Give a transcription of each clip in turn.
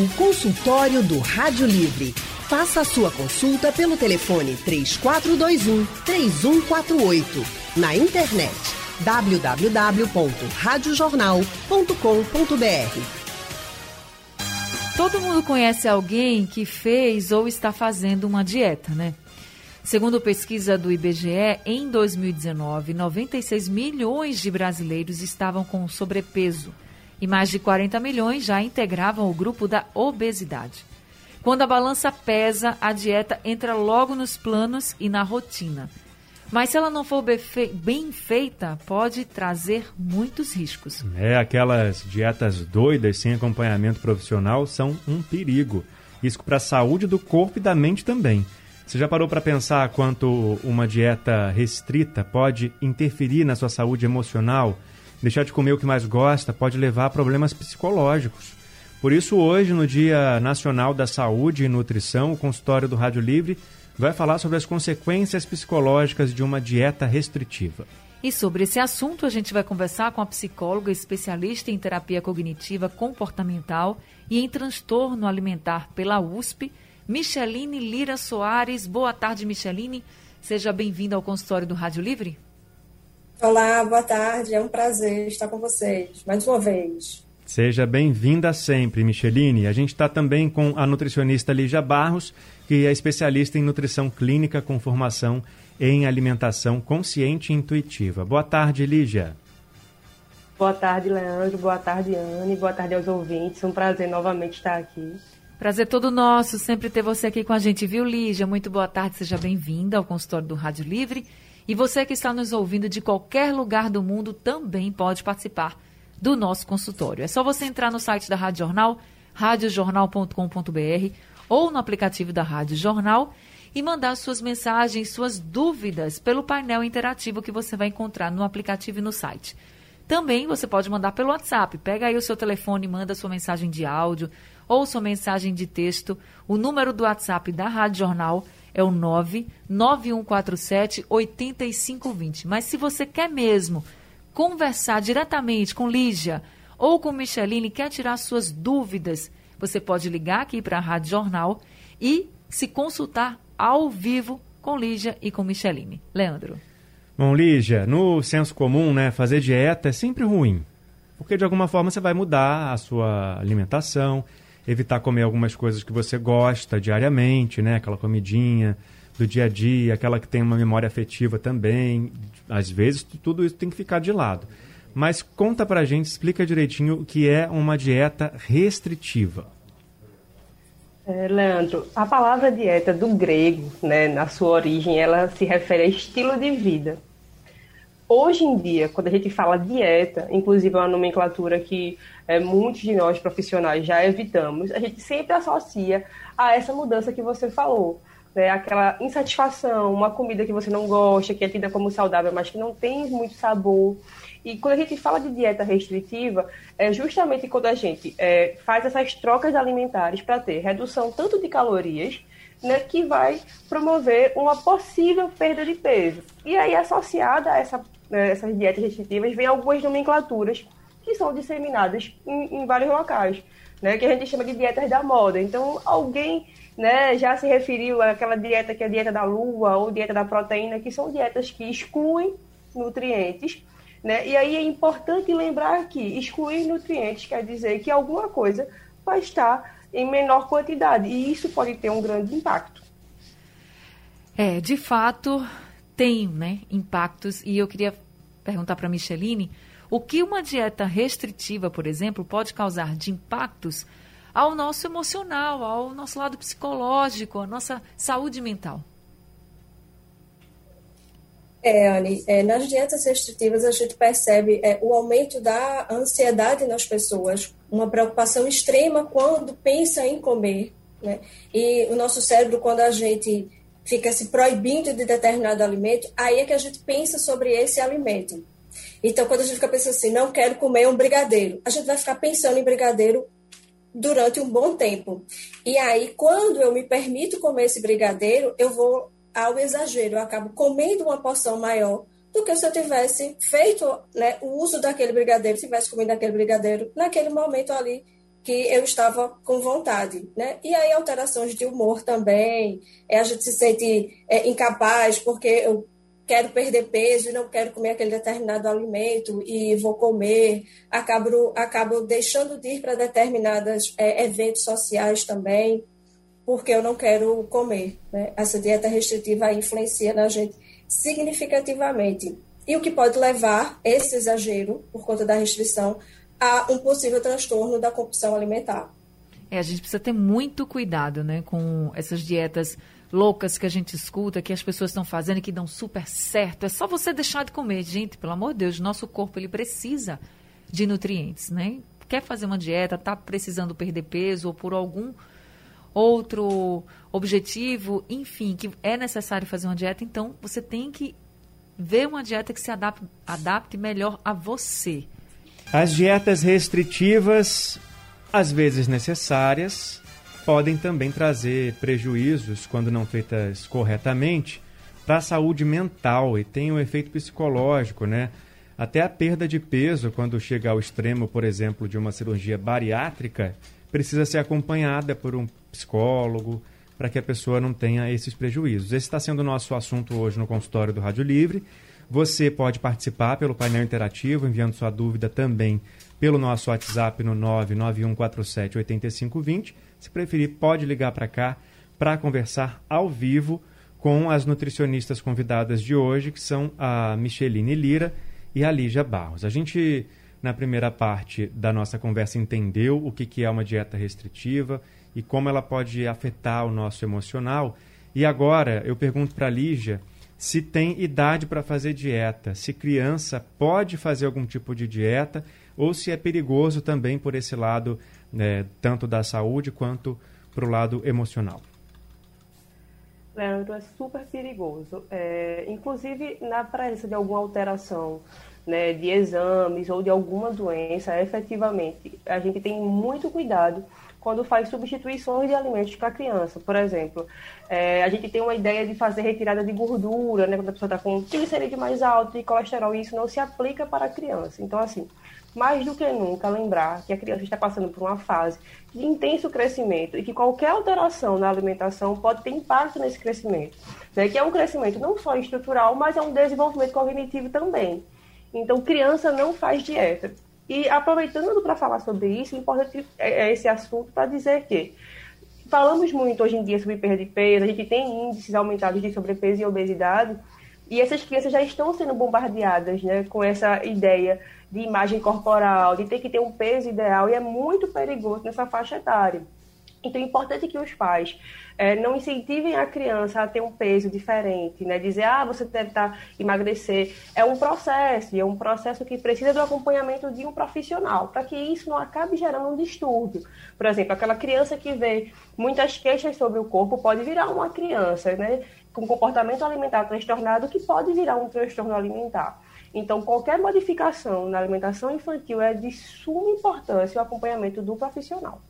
O consultório do Rádio Livre. Faça a sua consulta pelo telefone 3421 3148. Na internet www.radiojornal.com.br. Todo mundo conhece alguém que fez ou está fazendo uma dieta, né? Segundo pesquisa do IBGE, em 2019, 96 milhões de brasileiros estavam com sobrepeso e mais de 40 milhões já integravam o grupo da obesidade. Quando a balança pesa, a dieta entra logo nos planos e na rotina. Mas se ela não for bem feita, pode trazer muitos riscos. É, aquelas dietas doidas sem acompanhamento profissional são um perigo. Risco para a saúde do corpo e da mente também. Você já parou para pensar quanto uma dieta restrita pode interferir na sua saúde emocional? Deixar de comer o que mais gosta pode levar a problemas psicológicos. Por isso, hoje, no Dia Nacional da Saúde e Nutrição, o consultório do Rádio Livre vai falar sobre as consequências psicológicas de uma dieta restritiva. E sobre esse assunto, a gente vai conversar com a psicóloga especialista em terapia cognitiva comportamental e em transtorno alimentar pela USP, Micheline Lira Soares. Boa tarde, Micheline. Seja bem-vinda ao consultório do Rádio Livre. Olá, boa tarde. É um prazer estar com vocês mais uma vez. Seja bem-vinda sempre, Micheline. A gente está também com a nutricionista Lígia Barros, que é especialista em nutrição clínica com formação em alimentação consciente e intuitiva. Boa tarde, Lígia. Boa tarde, Leandro. Boa tarde, Anne. Boa tarde aos ouvintes. É um prazer novamente estar aqui. Prazer todo nosso, sempre ter você aqui com a gente, viu, Lígia? Muito boa tarde, seja bem-vinda ao consultório do Rádio Livre. E você que está nos ouvindo de qualquer lugar do mundo também pode participar do nosso consultório. É só você entrar no site da Rádio Jornal, radiojornal.com.br ou no aplicativo da Rádio Jornal e mandar suas mensagens, suas dúvidas pelo painel interativo que você vai encontrar no aplicativo e no site. Também você pode mandar pelo WhatsApp. Pega aí o seu telefone, manda sua mensagem de áudio ou sua mensagem de texto. O número do WhatsApp da Rádio Jornal é o 99147 8520. Mas se você quer mesmo conversar diretamente com Lígia ou com Micheline, quer tirar suas dúvidas, você pode ligar aqui para a Rádio Jornal e se consultar ao vivo com Lígia e com Micheline. Leandro. Bom, Lígia, no senso comum, né, fazer dieta é sempre ruim. Porque de alguma forma você vai mudar a sua alimentação, evitar comer algumas coisas que você gosta diariamente, né? Aquela comidinha do dia a dia, aquela que tem uma memória afetiva também. Às vezes tudo isso tem que ficar de lado. Mas conta pra gente, explica direitinho o que é uma dieta restritiva. É, Leandro, a palavra dieta do grego, né, na sua origem, ela se refere a estilo de vida. Hoje em dia, quando a gente fala dieta, inclusive é uma nomenclatura que é, muitos de nós profissionais já evitamos, a gente sempre associa a essa mudança que você falou. Né? Aquela insatisfação, uma comida que você não gosta, que é tida como saudável, mas que não tem muito sabor. E quando a gente fala de dieta restritiva, é justamente quando a gente é, faz essas trocas alimentares para ter redução tanto de calorias, né, que vai promover uma possível perda de peso. E aí, associada a essa né, essas dietas restritivas, vem algumas nomenclaturas que são disseminadas em, em vários locais, né, que a gente chama de dietas da moda. Então, alguém né, já se referiu àquela dieta que é a dieta da lua ou dieta da proteína, que são dietas que excluem nutrientes. Né? E aí é importante lembrar que excluir nutrientes quer dizer que alguma coisa vai estar em menor quantidade, e isso pode ter um grande impacto. É, de fato, tem né, impactos. E eu queria perguntar para a Micheline o que uma dieta restritiva, por exemplo, pode causar de impactos ao nosso emocional, ao nosso lado psicológico, à nossa saúde mental. É, Anne, é, nas dietas restritivas a gente percebe é, o aumento da ansiedade nas pessoas, uma preocupação extrema quando pensa em comer. Né? E o nosso cérebro, quando a gente fica se proibindo de determinado alimento, aí é que a gente pensa sobre esse alimento. Então, quando a gente fica pensando assim, não quero comer um brigadeiro, a gente vai ficar pensando em brigadeiro durante um bom tempo. E aí, quando eu me permito comer esse brigadeiro, eu vou ao exagero, eu acabo comendo uma porção maior do que se eu tivesse feito né, o uso daquele brigadeiro, tivesse comido aquele brigadeiro naquele momento ali que eu estava com vontade, né? E aí alterações de humor também, é, a gente se sente é, incapaz porque eu quero perder peso e não quero comer aquele determinado alimento e vou comer, acabo, acabo deixando de ir para determinados é, eventos sociais também, porque eu não quero comer. Né? Essa dieta restritiva influencia na gente significativamente. E o que pode levar esse exagero, por conta da restrição, a um possível transtorno da compulsão alimentar. É, a gente precisa ter muito cuidado, né, com essas dietas loucas que a gente escuta, que as pessoas estão fazendo e que dão super certo. É só você deixar de comer, gente, pelo amor de Deus, nosso corpo ele precisa de nutrientes, né? Quer fazer uma dieta, tá precisando perder peso ou por algum outro objetivo, enfim, que é necessário fazer uma dieta, então você tem que ver uma dieta que se adapte, adapte melhor a você. As dietas restritivas, às vezes necessárias, podem também trazer prejuízos quando não feitas corretamente para a saúde mental e tem um efeito psicológico, né? Até a perda de peso, quando chega ao extremo, por exemplo, de uma cirurgia bariátrica, precisa ser acompanhada por um psicólogo para que a pessoa não tenha esses prejuízos. Esse está sendo o nosso assunto hoje no consultório do Rádio Livre. Você pode participar pelo painel interativo, enviando sua dúvida também pelo nosso WhatsApp no 99147 8520. Se preferir, pode ligar para cá para conversar ao vivo com as nutricionistas convidadas de hoje, que são a Micheline Lira e a Lígia Barros. A gente, na primeira parte da nossa conversa, entendeu o que, que é uma dieta restritiva e como ela pode afetar o nosso emocional. E agora eu pergunto para a Lígia se tem idade para fazer dieta, se criança pode fazer algum tipo de dieta ou se é perigoso também por esse lado, né, tanto da saúde quanto para o lado emocional. Leandro, é super perigoso. É, inclusive, na presença de alguma alteração né, de exames ou de alguma doença, efetivamente, a gente tem muito cuidado quando faz substituições de alimentos para a criança. Por exemplo, é, a gente tem uma ideia de fazer retirada de gordura, né, quando a pessoa está com triglicerídeo mais alto e colesterol, e isso não se aplica para a criança. Então, assim, mais do que nunca lembrar que a criança está passando por uma fase de intenso crescimento e que qualquer alteração na alimentação pode ter impacto nesse crescimento, né, que é um crescimento não só estrutural, mas é um desenvolvimento cognitivo também. Então, criança não faz dieta. E aproveitando para falar sobre isso, importante é, é esse assunto para dizer que falamos muito hoje em dia sobre perda de peso, a gente tem índices aumentados de sobrepeso e obesidade, e essas crianças já estão sendo bombardeadas né, com essa ideia de imagem corporal, de ter que ter um peso ideal, e é muito perigoso nessa faixa etária. Então é importante que os pais é, não incentivem a criança a ter um peso diferente, né? Dizer, ah, você deve estar tá, emagrecer. É um processo, e é um processo que precisa do acompanhamento de um profissional, para que isso não acabe gerando um distúrbio. Por exemplo, aquela criança que vê muitas queixas sobre o corpo pode virar uma criança, né? Com comportamento alimentar transtornado que pode virar um transtorno alimentar. Então, qualquer modificação na alimentação infantil é de suma importância o acompanhamento do profissional.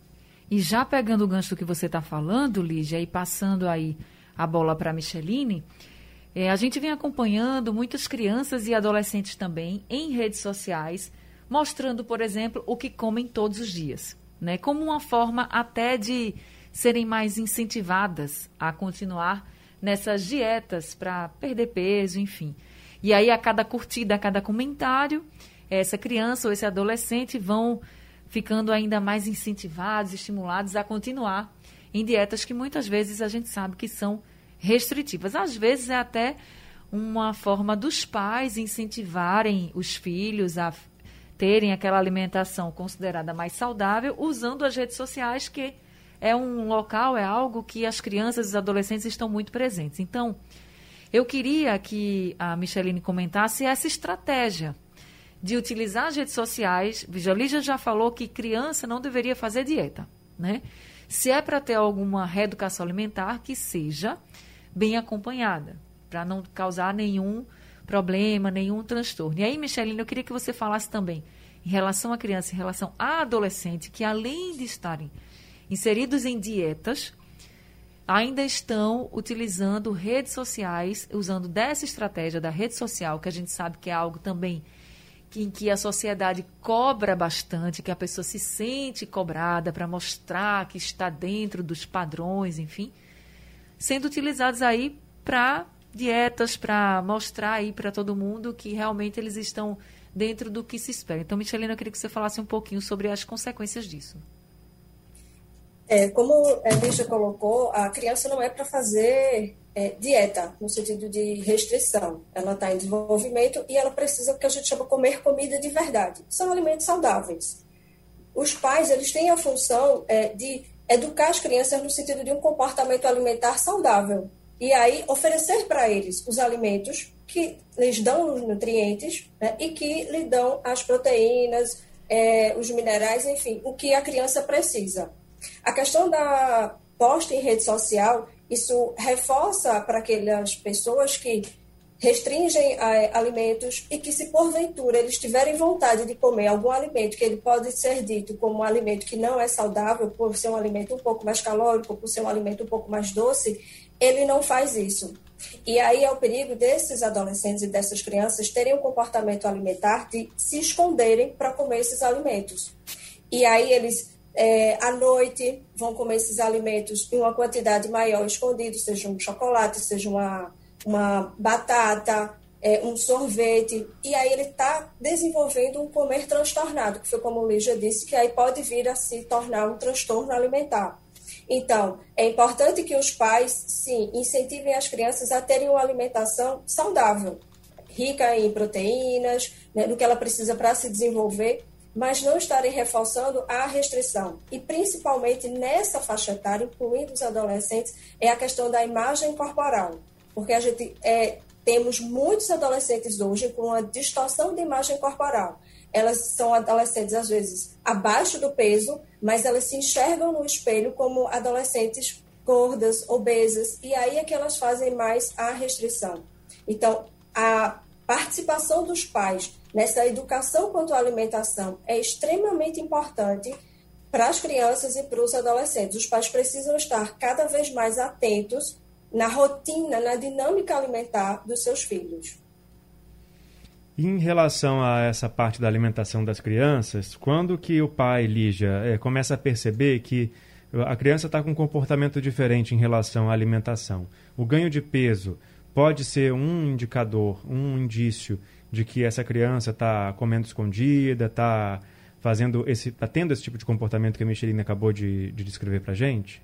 E já pegando o gancho do que você está falando, Lígia, e passando aí a bola para a Micheline, é, a gente vem acompanhando muitas crianças e adolescentes também em redes sociais, mostrando, por exemplo, o que comem todos os dias, né? Como uma forma até de serem mais incentivadas a continuar nessas dietas para perder peso, enfim. E aí, a cada curtida, a cada comentário, essa criança ou esse adolescente vão ficando ainda mais incentivados, estimulados a continuar em dietas que muitas vezes a gente sabe que são restritivas. Às vezes é até uma forma dos pais incentivarem os filhos a terem aquela alimentação considerada mais saudável usando as redes sociais, que é um local, é algo que as crianças e os adolescentes estão muito presentes. Então, eu queria que a Micheline comentasse essa estratégia de utilizar as redes sociais. Lígia já falou que criança não deveria fazer dieta, né? Se é para ter alguma reeducação alimentar, que seja bem acompanhada, para não causar nenhum problema, nenhum transtorno. E aí, Micheline, eu queria que você falasse também em relação à criança, em relação à adolescente, que além de estarem inseridos em dietas, ainda estão utilizando redes sociais, usando dessa estratégia da rede social, que a gente sabe que é algo também em que a sociedade cobra bastante, que a pessoa se sente cobrada para mostrar que está dentro dos padrões, enfim, sendo utilizados aí para dietas, para mostrar aí para todo mundo que realmente eles estão dentro do que se espera. Então, Michelina, eu queria que você falasse um pouquinho sobre as consequências disso. É, como a Lígia colocou, a criança não é para fazer é, dieta, no sentido de restrição. Ela está em desenvolvimento e ela precisa, que a gente chama comer comida de verdade. São alimentos saudáveis. Os pais, eles têm a função é, de educar as crianças no sentido de um comportamento alimentar saudável. E aí, oferecer para eles os alimentos que lhes dão os nutrientes né, e que lhe dão as proteínas, é, os minerais, enfim, o que a criança precisa. A questão da posta em rede social isso reforça para aquelas pessoas que restringem é, alimentos e que, se porventura eles tiverem vontade de comer algum alimento que ele pode ser dito como um alimento que não é saudável, por ser um alimento um pouco mais calórico, por ser um alimento um pouco mais doce, ele não faz isso. E aí é o perigo desses adolescentes e dessas crianças terem um comportamento alimentar de se esconderem para comer esses alimentos. E aí eles é, à noite vão comer esses alimentos em uma quantidade maior escondido, seja um chocolate, seja uma, uma batata, é, um sorvete, e aí ele está desenvolvendo um comer transtornado, que foi como o Lígia disse, que aí pode vir a se tornar um transtorno alimentar. Então, é importante que os pais, sim, incentivem as crianças a terem uma alimentação saudável, rica em proteínas, né, no que ela precisa para se desenvolver, mas não estarem reforçando a restrição. E principalmente nessa faixa etária, incluindo os adolescentes, é a questão da imagem corporal. Porque a gente é, temos muitos adolescentes hoje com uma distorção de imagem corporal. Elas são adolescentes, às vezes, abaixo do peso, mas elas se enxergam no espelho como adolescentes gordas, obesas, e aí é que elas fazem mais a restrição. Então, a participação dos pais nessa educação quanto à alimentação é extremamente importante para as crianças e para os adolescentes. Os pais precisam estar cada vez mais atentos na rotina, na dinâmica alimentar dos seus filhos. Em relação a essa parte da alimentação das crianças, quando que o pai, Lígia, é, começa a perceber que a criança está com um comportamento diferente em relação à alimentação? O ganho de peso pode ser um indicador, um indício de que essa criança está comendo escondida, está fazendo esse, tá tendo esse tipo de comportamento que a Michelina acabou de, de descrever para gente?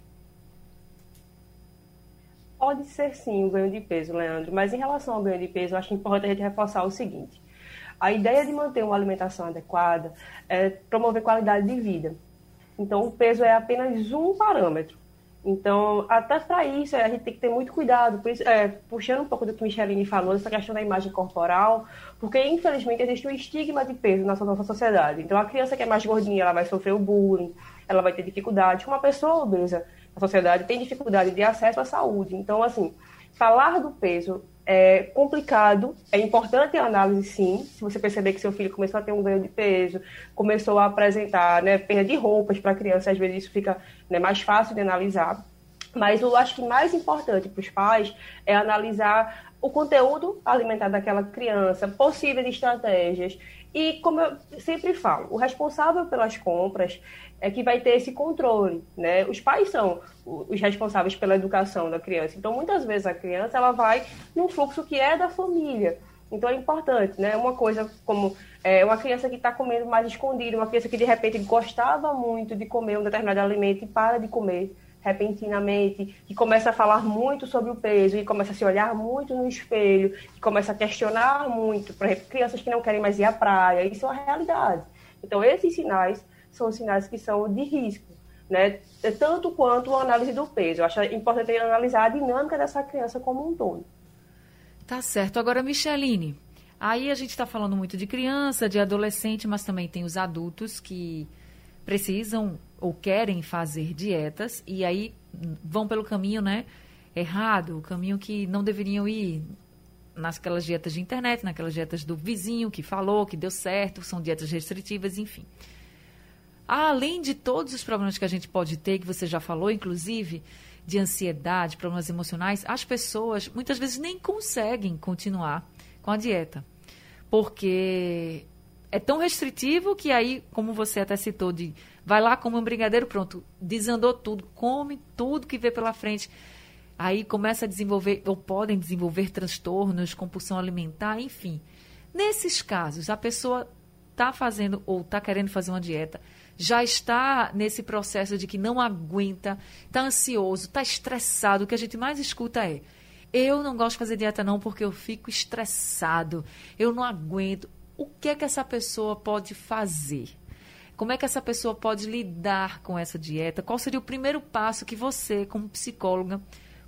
Pode ser sim o ganho de peso, Leandro, mas em relação ao ganho de peso, eu acho importante a gente reforçar o seguinte: a ideia de manter uma alimentação adequada é promover qualidade de vida. Então, o peso é apenas um parâmetro. Então, até para isso, a gente tem que ter muito cuidado. Isso, é, puxando um pouco do que Micheline falou, essa questão da imagem corporal, porque infelizmente existe um estigma de peso na nossa sociedade. Então, a criança que é mais gordinha, ela vai sofrer o bullying, ela vai ter dificuldade. Uma pessoa obesa na sociedade tem dificuldade de acesso à saúde. Então, assim, falar do peso é complicado, é importante a análise sim, se você perceber que seu filho começou a ter um ganho de peso, começou a apresentar né, perda de roupas para a criança, às vezes isso fica né, mais fácil de analisar. Mas eu acho que mais importante para os pais é analisar o conteúdo alimentar daquela criança, possíveis estratégias. E, como eu sempre falo, o responsável pelas compras é que vai ter esse controle, né? Os pais são os responsáveis pela educação da criança. Então, muitas vezes a criança ela vai num fluxo que é da família. Então é importante, né? Uma coisa como é, uma criança que está comendo mais escondido, uma criança que de repente gostava muito de comer um determinado alimento e para de comer repentinamente, que começa a falar muito sobre o peso, e começa a se olhar muito no espelho, que começa a questionar muito, por exemplo, crianças que não querem mais ir à praia, isso é uma realidade. Então esses sinais são sinais que são de risco, né? Tanto quanto a análise do peso. Eu acho importante analisar a dinâmica dessa criança como um todo. Tá certo. Agora, Micheline, aí a gente está falando muito de criança, de adolescente, mas também tem os adultos que precisam ou querem fazer dietas e aí vão pelo caminho, né? Errado, o caminho que não deveriam ir nasquelas dietas de internet, naquelas dietas do vizinho que falou, que deu certo, são dietas restritivas, enfim. Além de todos os problemas que a gente pode ter, que você já falou, inclusive, de ansiedade, problemas emocionais, as pessoas muitas vezes nem conseguem continuar com a dieta. Porque é tão restritivo que aí, como você até citou, de vai lá, come um brigadeiro, pronto, desandou tudo, come tudo que vê pela frente. Aí começa a desenvolver, ou podem desenvolver transtornos, compulsão alimentar, enfim. Nesses casos, a pessoa está fazendo ou está querendo fazer uma dieta, já está nesse processo de que não aguenta, está ansioso, está estressado, o que a gente mais escuta é eu não gosto de fazer dieta não porque eu fico estressado, eu não aguento. O que é que essa pessoa pode fazer? Como é que essa pessoa pode lidar com essa dieta? Qual seria o primeiro passo que você, como psicóloga,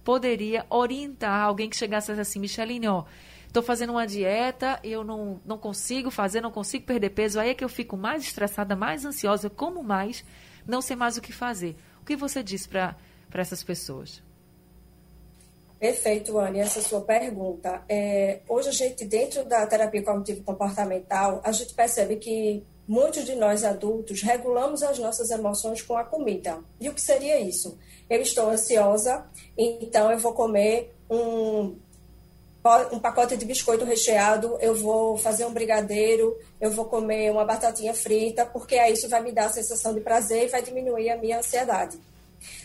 poderia orientar alguém que chegasse assim, Micheline, ó, estou fazendo uma dieta, eu não, não consigo fazer, não consigo perder peso, aí é que eu fico mais estressada, mais ansiosa, como mais, não sei mais o que fazer. O que você diz para essas pessoas? Perfeito, Anne, essa sua pergunta. É, hoje a gente, dentro da terapia cognitivo-comportamental, a gente percebe que muitos de nós adultos regulamos as nossas emoções com a comida. E o que seria isso? Eu estou ansiosa, então eu vou comer um, um pacote de biscoito recheado, eu vou fazer um brigadeiro, eu vou comer uma batatinha frita, porque aí isso vai me dar a sensação de prazer e vai diminuir a minha ansiedade.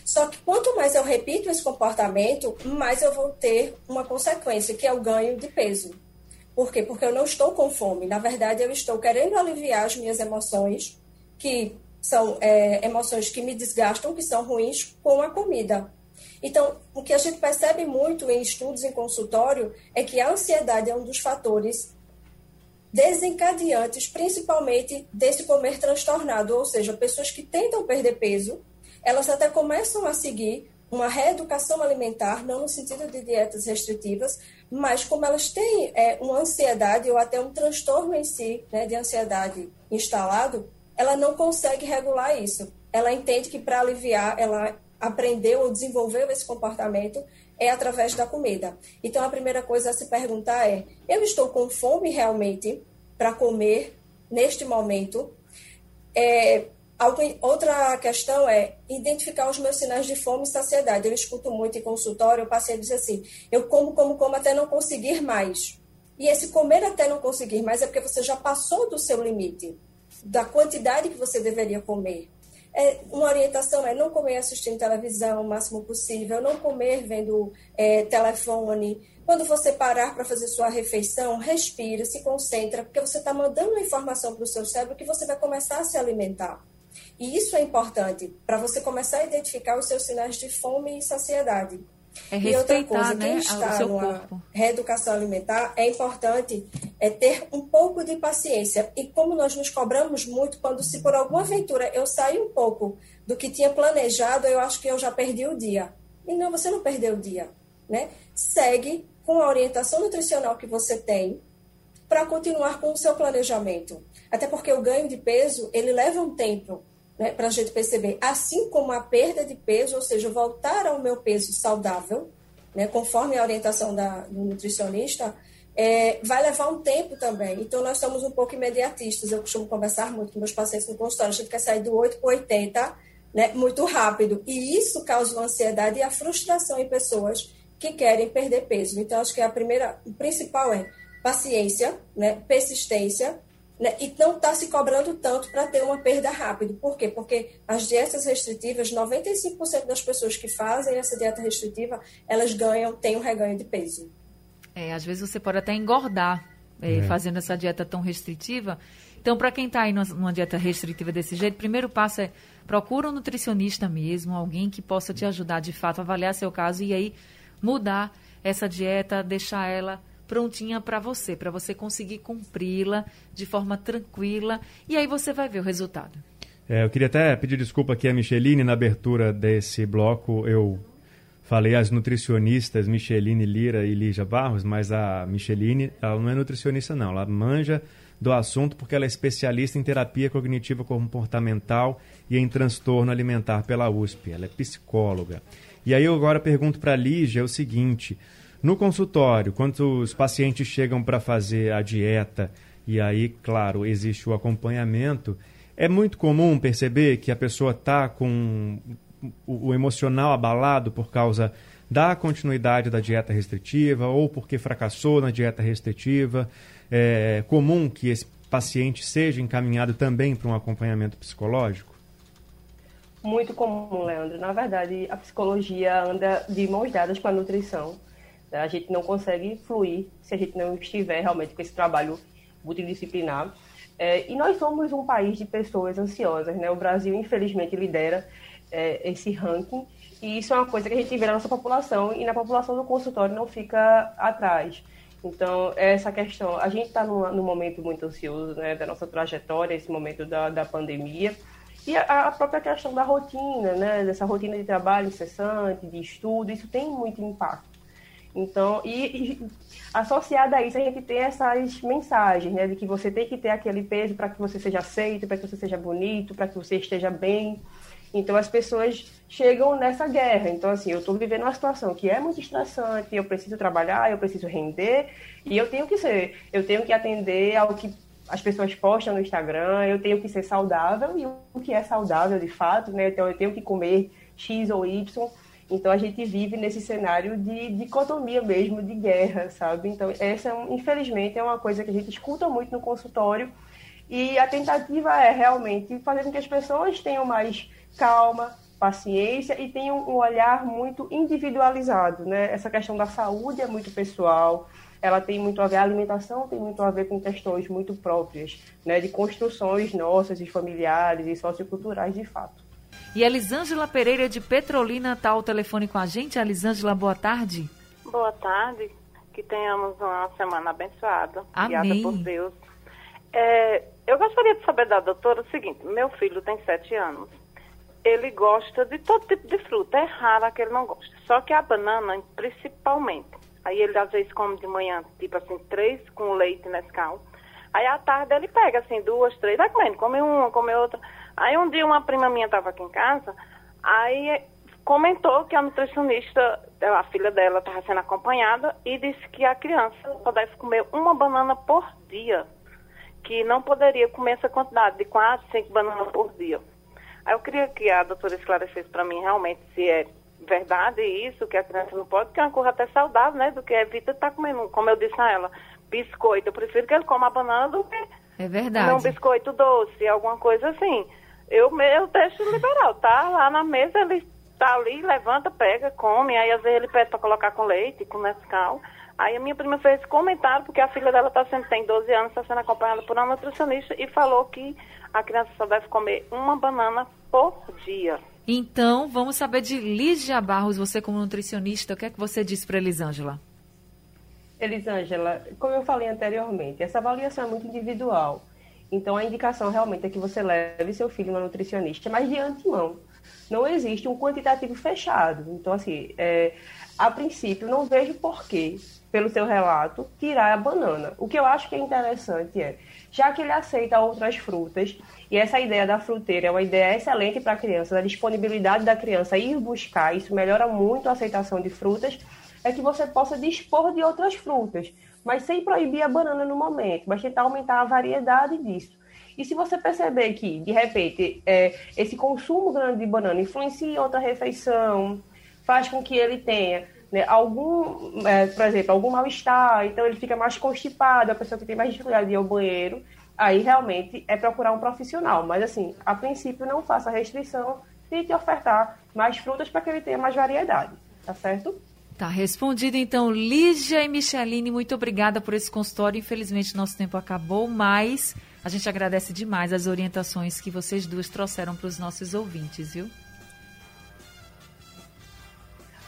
Só que quanto mais eu repito esse comportamento, mais eu vou ter uma consequência, que é o ganho de peso. Por quê? Porque eu não estou com fome. Na verdade, eu estou querendo aliviar as minhas emoções, que são é, emoções que me desgastam, que são ruins, com a comida. Então, o que a gente percebe muito em estudos em consultório é que a ansiedade é um dos fatores desencadeantes, principalmente desse comer transtornado, ou seja, pessoas que tentam perder peso elas até começam a seguir uma reeducação alimentar, não no sentido de dietas restritivas, mas como elas têm é, uma ansiedade ou até um transtorno em si, né, de ansiedade instalado, ela não consegue regular isso. Ela entende que para aliviar, ela aprendeu ou desenvolveu esse comportamento é através da comida. Então, a primeira coisa a se perguntar é: eu estou com fome realmente para comer neste momento? É, Outra questão é identificar os meus sinais de fome e saciedade. Eu escuto muito em consultório, o paciente diz assim: eu como, como, como até não conseguir mais. E esse comer até não conseguir mais é porque você já passou do seu limite, da quantidade que você deveria comer. É, uma orientação é não comer assistindo televisão o máximo possível, não comer vendo é, telefone. Quando você parar para fazer sua refeição, respira, se concentra, porque você está mandando uma informação para o seu cérebro que você vai começar a se alimentar. E isso é importante para você começar a identificar os seus sinais de fome e saciedade. É e outra coisa, né, quem está numa corpo. reeducação alimentar, é importante é ter um pouco de paciência. E como nós nos cobramos muito, quando se por alguma aventura eu saio um pouco do que tinha planejado, eu acho que eu já perdi o dia. E não, você não perdeu o dia. Né? Segue com a orientação nutricional que você tem para continuar com o seu planejamento. Até porque o ganho de peso, ele leva um tempo né, para a gente perceber, assim como a perda de peso, ou seja, voltar ao meu peso saudável, né, conforme a orientação da, do nutricionista, é, vai levar um tempo também. Então, nós somos um pouco imediatistas. Eu costumo conversar muito com meus pacientes no consultório. A gente quer sair do 8 para 80 né, muito rápido. E isso causa uma ansiedade e a frustração em pessoas que querem perder peso. Então, acho que a primeira, o principal é paciência, né, persistência né, e não está se cobrando tanto para ter uma perda rápida. Por quê? Porque as dietas restritivas, 95% das pessoas que fazem essa dieta restritiva, elas ganham, têm um reganho de peso. É, às vezes você pode até engordar é, é. fazendo essa dieta tão restritiva. Então, para quem está aí numa dieta restritiva desse jeito, o primeiro passo é procura um nutricionista mesmo, alguém que possa te ajudar de fato, avaliar seu caso e aí mudar essa dieta, deixar ela prontinha para você, para você conseguir cumpri-la de forma tranquila e aí você vai ver o resultado. É, eu queria até pedir desculpa aqui a Micheline na abertura desse bloco. Eu falei as nutricionistas Micheline Lira e Lígia Barros, mas a Micheline, ela não é nutricionista não, ela manja do assunto porque ela é especialista em terapia cognitiva comportamental e em transtorno alimentar pela USP. Ela é psicóloga. E aí eu agora pergunto para a Lígia o seguinte: no consultório, quando os pacientes chegam para fazer a dieta e aí, claro, existe o acompanhamento, é muito comum perceber que a pessoa está com o emocional abalado por causa da continuidade da dieta restritiva ou porque fracassou na dieta restritiva. É comum que esse paciente seja encaminhado também para um acompanhamento psicológico? Muito comum, Leandro. Na verdade, a psicologia anda de mãos dadas com a nutrição. A gente não consegue fluir se a gente não estiver realmente com esse trabalho multidisciplinar. É, e nós somos um país de pessoas ansiosas, né? O Brasil, infelizmente, lidera é, esse ranking e isso é uma coisa que a gente vê na nossa população e na população do consultório não fica atrás. Então, essa questão, a gente está num, num, momento muito ansioso né, da nossa trajetória, esse momento da, da pandemia, e a, a, própria questão da rotina, né, dessa rotina de trabalho incessante, de estudo, isso tem muito impacto. Então, e, e associada a isso, a gente tem essas mensagens, né, de que você tem que ter aquele peso para que você seja aceito, para que você seja bonito, para que você esteja bem. Então as pessoas chegam nessa guerra. Então, assim, eu estou vivendo uma situação que é muito estressante, eu preciso trabalhar, eu preciso render, e eu tenho que ser, eu tenho que atender ao que as pessoas postam no Instagram, eu tenho que ser saudável, e o que é saudável de fato, né? Então eu tenho que comer X ou Y. Então a gente vive nesse cenário de dicotomia mesmo, de guerra, sabe? Então essa, infelizmente, é uma coisa que a gente escuta muito no consultório, e a tentativa é realmente fazer com que as pessoas tenham mais calma, paciência e tem um, olhar muito individualizado, né? Essa questão da saúde é muito pessoal, ela tem muito a ver, a alimentação tem muito a ver com questões muito próprias, né? De construções nossas e familiares e socioculturais de fato. E a Elisângela Pereira de Petrolina está ao telefone com a gente. Elisângela, boa tarde. Boa tarde. Que tenhamos uma semana abençoada. Amém. Obrigada por Deus. É, eu gostaria de saber da doutora o seguinte: meu filho tem sete anos ele gosta de todo tipo de fruta. É raro que ele não gosta. Só que a banana, principalmente. Aí ele às vezes come de manhã, tipo assim, três com leite Nescau. Aí à tarde ele pega assim, duas, três, vai comendo, come uma, come outra. Aí um dia uma prima minha estava aqui em casa, aí comentou que a nutricionista, a filha dela estava sendo acompanhada e disse que a criança deve comer uma banana por dia. Que não poderia comer essa quantidade de quatro, cinco bananas por dia. Aí eu queria que a doutora esclarecesse para mim realmente se é verdade isso, que a criança não pode, que é uma coisa até saudável, né? Do que evita estar tá comendo, como eu disse a ela, biscoito. Eu prefiro que ele coma a banana do que é verdade. um biscoito doce, alguma coisa assim. Eu, eu deixo liberal, tá? Lá na mesa ele tá ali, levanta, pega, come, aí às vezes ele pede para colocar com leite, com Nescau. Aí a minha prima fez esse comentário, porque a filha dela tá sendo, tem 12 anos, está sendo acompanhada por uma nutricionista e falou que a criança só deve comer uma banana por dia. Então, vamos saber de Lígia Barros, você como nutricionista, o que é que você disse para Elisângela? Elisângela, como eu falei anteriormente, essa avaliação é muito individual. Então, a indicação realmente é que você leve seu filho no nutricionista, mas de antemão. Não existe um quantitativo fechado. Então, assim, é, a princípio, não vejo porquê, pelo seu relato, tirar a banana. O que eu acho que é interessante é já que ele aceita outras frutas. E essa ideia da fruteira é uma ideia excelente para a criança, da disponibilidade da criança ir buscar, isso melhora muito a aceitação de frutas, é que você possa dispor de outras frutas, mas sem proibir a banana no momento, mas tentar aumentar a variedade disso. E se você perceber que, de repente, é, esse consumo grande de banana influencia em outra refeição, faz com que ele tenha né, algum, é, por exemplo, algum mal-estar, então ele fica mais constipado, a pessoa que tem mais dificuldade de ir ao banheiro, aí realmente é procurar um profissional. Mas assim, a princípio não faça restrição, tente ofertar mais frutas para que ele tenha mais variedade, tá certo? Tá respondido então, Lígia e Micheline, muito obrigada por esse consultório. Infelizmente nosso tempo acabou, mas a gente agradece demais as orientações que vocês duas trouxeram para os nossos ouvintes, viu?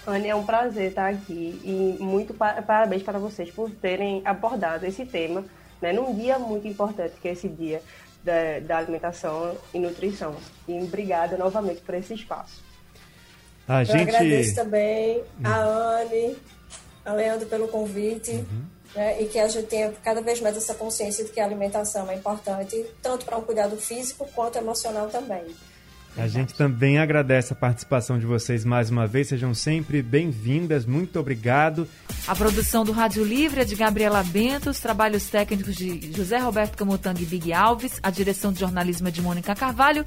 Anne, é um prazer estar aqui e muito parabéns para vocês por terem abordado esse tema né, num dia muito importante, que é esse dia da, da alimentação e nutrição. E obrigada novamente por esse espaço. A Eu gente... agradeço também a Anne, a Leandro pelo convite. Uhum. Né, e que a gente tenha cada vez mais essa consciência de que a alimentação é importante, tanto para um cuidado físico quanto emocional também. A gente também agradece a participação de vocês mais uma vez. Sejam sempre bem-vindas. Muito obrigado. A produção do Rádio Livre é de Gabriela Bento, os trabalhos técnicos de José Roberto Camutanga e Big Alves, a direção de jornalismo é de Mônica Carvalho.